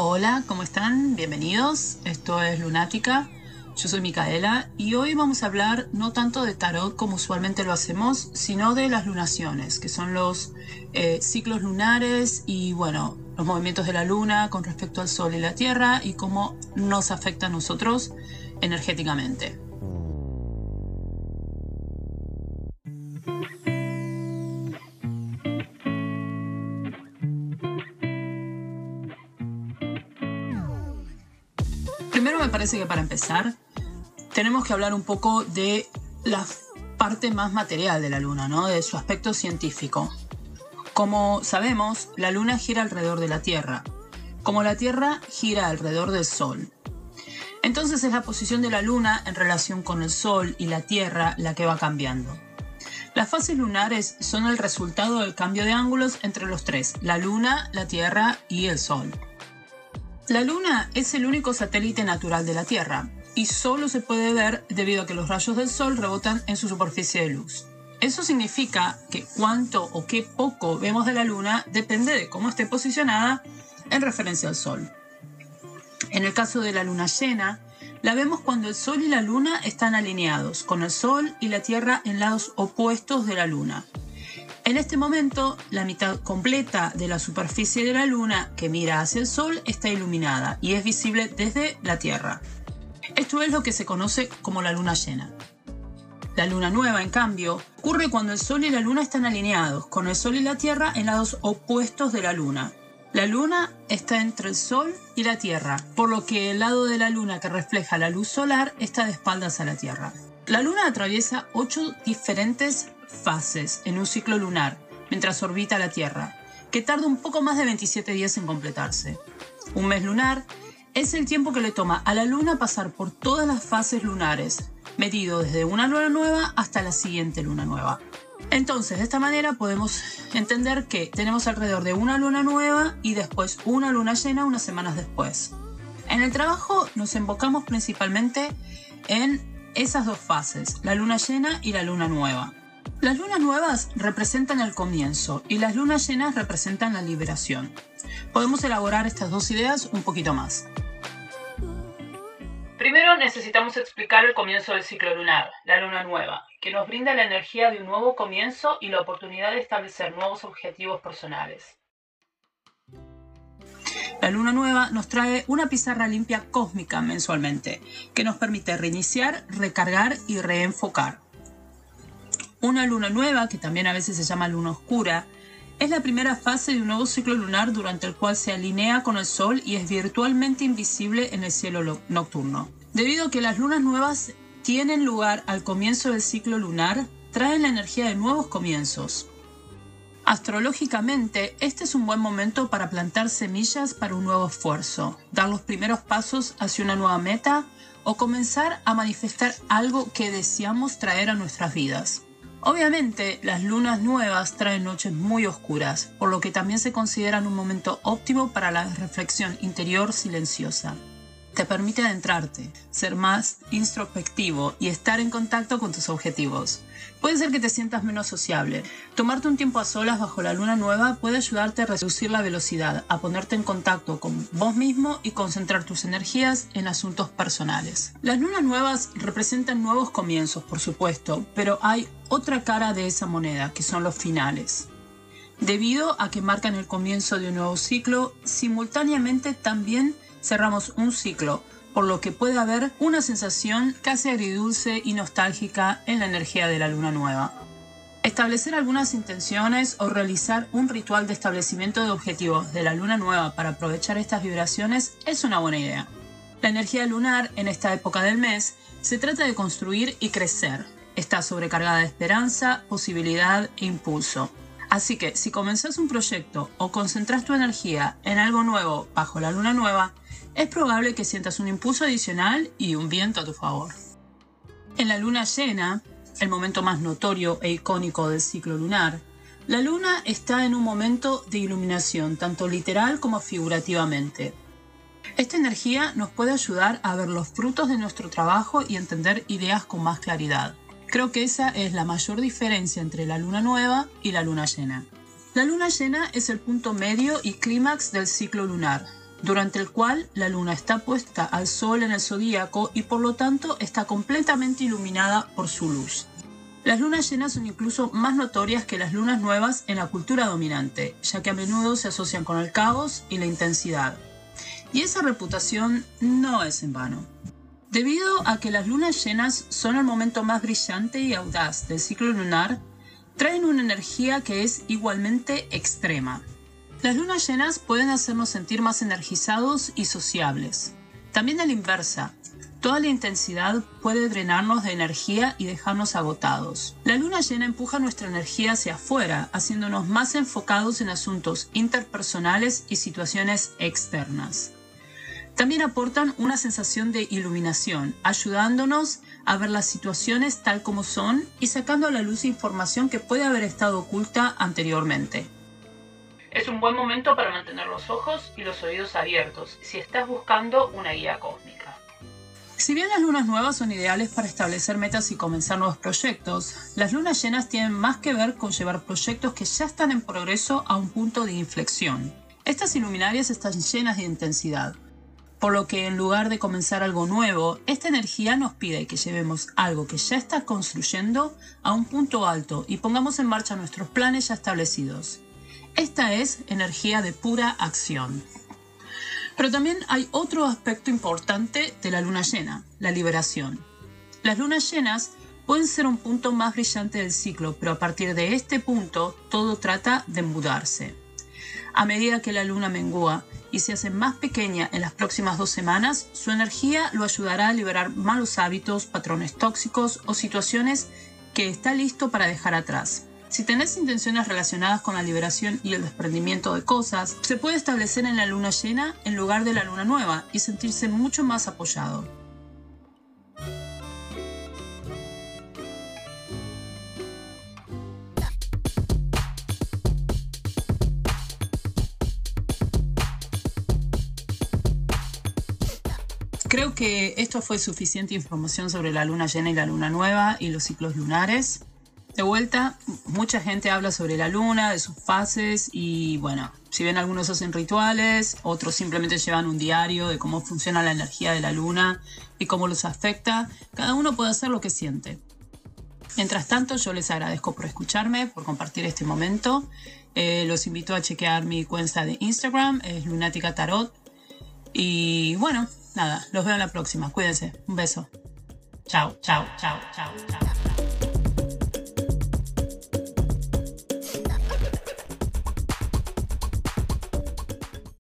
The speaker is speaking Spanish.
Hola, ¿cómo están? Bienvenidos. Esto es Lunática. Yo soy Micaela y hoy vamos a hablar no tanto de tarot como usualmente lo hacemos, sino de las lunaciones, que son los eh, ciclos lunares y bueno, los movimientos de la luna con respecto al sol y la tierra y cómo nos afecta a nosotros energéticamente. Primero me parece que para empezar tenemos que hablar un poco de la parte más material de la luna, ¿no? de su aspecto científico. Como sabemos, la luna gira alrededor de la Tierra, como la Tierra gira alrededor del Sol. Entonces es la posición de la luna en relación con el Sol y la Tierra la que va cambiando. Las fases lunares son el resultado del cambio de ángulos entre los tres, la luna, la Tierra y el Sol. La Luna es el único satélite natural de la Tierra y solo se puede ver debido a que los rayos del Sol rebotan en su superficie de luz. Eso significa que cuánto o qué poco vemos de la Luna depende de cómo esté posicionada en referencia al Sol. En el caso de la Luna llena, la vemos cuando el Sol y la Luna están alineados, con el Sol y la Tierra en lados opuestos de la Luna. En este momento, la mitad completa de la superficie de la Luna que mira hacia el Sol está iluminada y es visible desde la Tierra. Esto es lo que se conoce como la luna llena. La luna nueva, en cambio, ocurre cuando el Sol y la Luna están alineados, con el Sol y la Tierra en lados opuestos de la Luna. La Luna está entre el Sol y la Tierra, por lo que el lado de la Luna que refleja la luz solar está de espaldas a la Tierra. La Luna atraviesa ocho diferentes fases en un ciclo lunar mientras orbita la Tierra, que tarda un poco más de 27 días en completarse. Un mes lunar es el tiempo que le toma a la Luna pasar por todas las fases lunares, medido desde una luna nueva hasta la siguiente luna nueva. Entonces, de esta manera podemos entender que tenemos alrededor de una luna nueva y después una luna llena unas semanas después. En el trabajo nos enfocamos principalmente en esas dos fases, la luna llena y la luna nueva. Las lunas nuevas representan el comienzo y las lunas llenas representan la liberación. Podemos elaborar estas dos ideas un poquito más. Primero necesitamos explicar el comienzo del ciclo lunar, la luna nueva, que nos brinda la energía de un nuevo comienzo y la oportunidad de establecer nuevos objetivos personales. La luna nueva nos trae una pizarra limpia cósmica mensualmente, que nos permite reiniciar, recargar y reenfocar. Una luna nueva, que también a veces se llama luna oscura, es la primera fase de un nuevo ciclo lunar durante el cual se alinea con el Sol y es virtualmente invisible en el cielo nocturno. Debido a que las lunas nuevas tienen lugar al comienzo del ciclo lunar, traen la energía de nuevos comienzos. Astrológicamente, este es un buen momento para plantar semillas para un nuevo esfuerzo, dar los primeros pasos hacia una nueva meta o comenzar a manifestar algo que deseamos traer a nuestras vidas. Obviamente, las lunas nuevas traen noches muy oscuras, por lo que también se consideran un momento óptimo para la reflexión interior silenciosa. Te permite adentrarte, ser más introspectivo y estar en contacto con tus objetivos. Puede ser que te sientas menos sociable. Tomarte un tiempo a solas bajo la luna nueva puede ayudarte a reducir la velocidad, a ponerte en contacto con vos mismo y concentrar tus energías en asuntos personales. Las lunas nuevas representan nuevos comienzos, por supuesto, pero hay otra cara de esa moneda, que son los finales. Debido a que marcan el comienzo de un nuevo ciclo, simultáneamente también cerramos un ciclo, por lo que puede haber una sensación casi agridulce y nostálgica en la energía de la luna nueva. Establecer algunas intenciones o realizar un ritual de establecimiento de objetivos de la luna nueva para aprovechar estas vibraciones es una buena idea. La energía lunar en esta época del mes se trata de construir y crecer. Está sobrecargada de esperanza, posibilidad e impulso. Así que si comenzás un proyecto o concentras tu energía en algo nuevo bajo la luna nueva, es probable que sientas un impulso adicional y un viento a tu favor. En la luna llena, el momento más notorio e icónico del ciclo lunar, la luna está en un momento de iluminación, tanto literal como figurativamente. Esta energía nos puede ayudar a ver los frutos de nuestro trabajo y entender ideas con más claridad. Creo que esa es la mayor diferencia entre la luna nueva y la luna llena. La luna llena es el punto medio y clímax del ciclo lunar, durante el cual la luna está puesta al sol en el zodíaco y por lo tanto está completamente iluminada por su luz. Las lunas llenas son incluso más notorias que las lunas nuevas en la cultura dominante, ya que a menudo se asocian con el caos y la intensidad. Y esa reputación no es en vano. Debido a que las lunas llenas son el momento más brillante y audaz del ciclo lunar, traen una energía que es igualmente extrema. Las lunas llenas pueden hacernos sentir más energizados y sociables. También a la inversa, toda la intensidad puede drenarnos de energía y dejarnos agotados. La luna llena empuja nuestra energía hacia afuera, haciéndonos más enfocados en asuntos interpersonales y situaciones externas. También aportan una sensación de iluminación, ayudándonos a ver las situaciones tal como son y sacando a la luz información que puede haber estado oculta anteriormente. Es un buen momento para mantener los ojos y los oídos abiertos si estás buscando una guía cósmica. Si bien las lunas nuevas son ideales para establecer metas y comenzar nuevos proyectos, las lunas llenas tienen más que ver con llevar proyectos que ya están en progreso a un punto de inflexión. Estas iluminarias están llenas de intensidad, por lo que en lugar de comenzar algo nuevo, esta energía nos pide que llevemos algo que ya está construyendo a un punto alto y pongamos en marcha nuestros planes ya establecidos. Esta es energía de pura acción. Pero también hay otro aspecto importante de la luna llena, la liberación. Las lunas llenas pueden ser un punto más brillante del ciclo, pero a partir de este punto todo trata de mudarse. A medida que la luna mengua y se hace más pequeña en las próximas dos semanas, su energía lo ayudará a liberar malos hábitos, patrones tóxicos o situaciones que está listo para dejar atrás. Si tenés intenciones relacionadas con la liberación y el desprendimiento de cosas, se puede establecer en la luna llena en lugar de la luna nueva y sentirse mucho más apoyado. Creo que esto fue suficiente información sobre la luna llena y la luna nueva y los ciclos lunares. De vuelta, mucha gente habla sobre la luna, de sus fases y bueno, si bien algunos hacen rituales, otros simplemente llevan un diario de cómo funciona la energía de la luna y cómo los afecta, cada uno puede hacer lo que siente. Mientras tanto, yo les agradezco por escucharme, por compartir este momento. Eh, los invito a chequear mi cuenta de Instagram, es Lunática Tarot. Y bueno, nada, los veo en la próxima. Cuídense. Un beso. Chao, chao, chao, chao, chao.